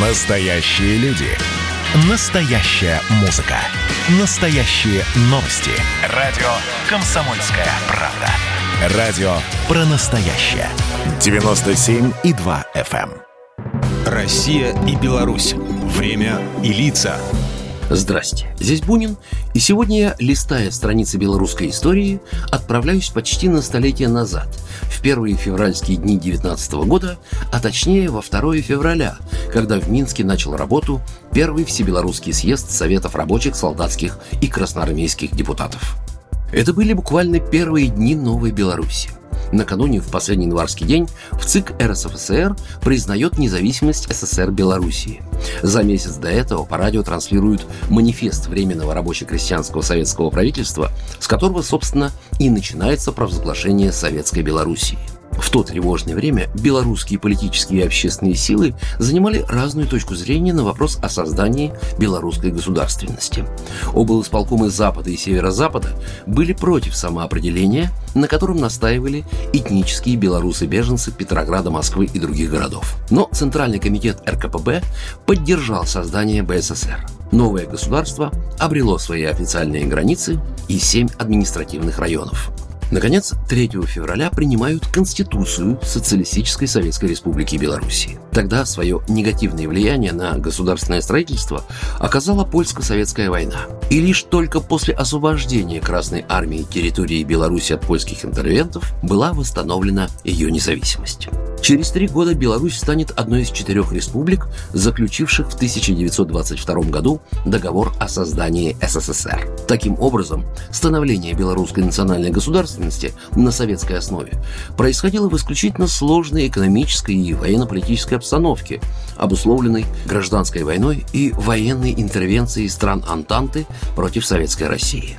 Настоящие люди. Настоящая музыка. Настоящие новости. Радио «Комсомольская правда». Радио про настоящее. 97,2 FM. эм. Россия и Беларусь. Время и лица. Здрасте, здесь Бунин, и сегодня я, листая страницы белорусской истории, отправляюсь почти на столетие назад, в первые февральские дни 19 года, а точнее во 2 февраля, когда в Минске начал работу первый всебелорусский съезд Советов рабочих, солдатских и красноармейских депутатов. Это были буквально первые дни новой Беларуси. Накануне, в последний январский день, в ЦИК РСФСР признает независимость СССР Белоруссии. За месяц до этого по радио транслируют манифест Временного рабоче-крестьянского советского правительства, с которого, собственно, и начинается провозглашение Советской Белоруссии – в то тревожное время белорусские политические и общественные силы занимали разную точку зрения на вопрос о создании белорусской государственности. Оба исполкомы Запада и Северо-Запада были против самоопределения, на котором настаивали этнические белорусы-беженцы Петрограда, Москвы и других городов. Но Центральный комитет РКПБ поддержал создание БССР. Новое государство обрело свои официальные границы и семь административных районов – Наконец, 3 февраля принимают Конституцию Социалистической Советской Республики Беларуси. Тогда свое негативное влияние на государственное строительство оказала польско-советская война. И лишь только после освобождения Красной Армии территории Беларуси от польских интервентов была восстановлена ее независимость. Через три года Беларусь станет одной из четырех республик, заключивших в 1922 году договор о создании СССР. Таким образом, становление белорусской национальной государственности на советской основе происходило в исключительно сложной экономической и военно-политической обстановке, обусловленной гражданской войной и военной интервенцией стран Антанты против Советской России.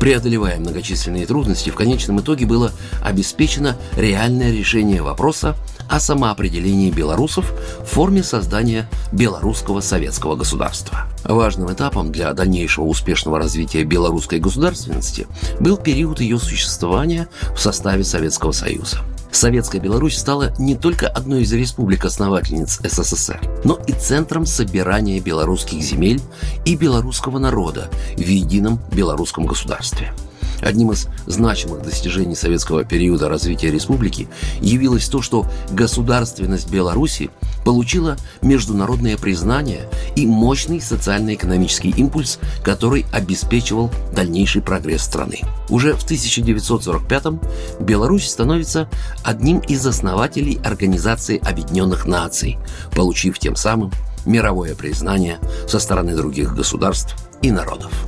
Преодолевая многочисленные трудности, в конечном итоге было обеспечено реальное решение вопроса о самоопределении белорусов в форме создания белорусского советского государства. Важным этапом для дальнейшего успешного развития белорусской государственности был период ее существования в составе Советского Союза. Советская Беларусь стала не только одной из республик-основательниц СССР, но и центром собирания белорусских земель и белорусского народа в едином белорусском государстве – Одним из значимых достижений советского периода развития республики явилось то, что государственность Беларуси получила международное признание и мощный социально-экономический импульс, который обеспечивал дальнейший прогресс страны. Уже в 1945-м Беларусь становится одним из основателей Организации Объединенных Наций, получив тем самым мировое признание со стороны других государств и народов.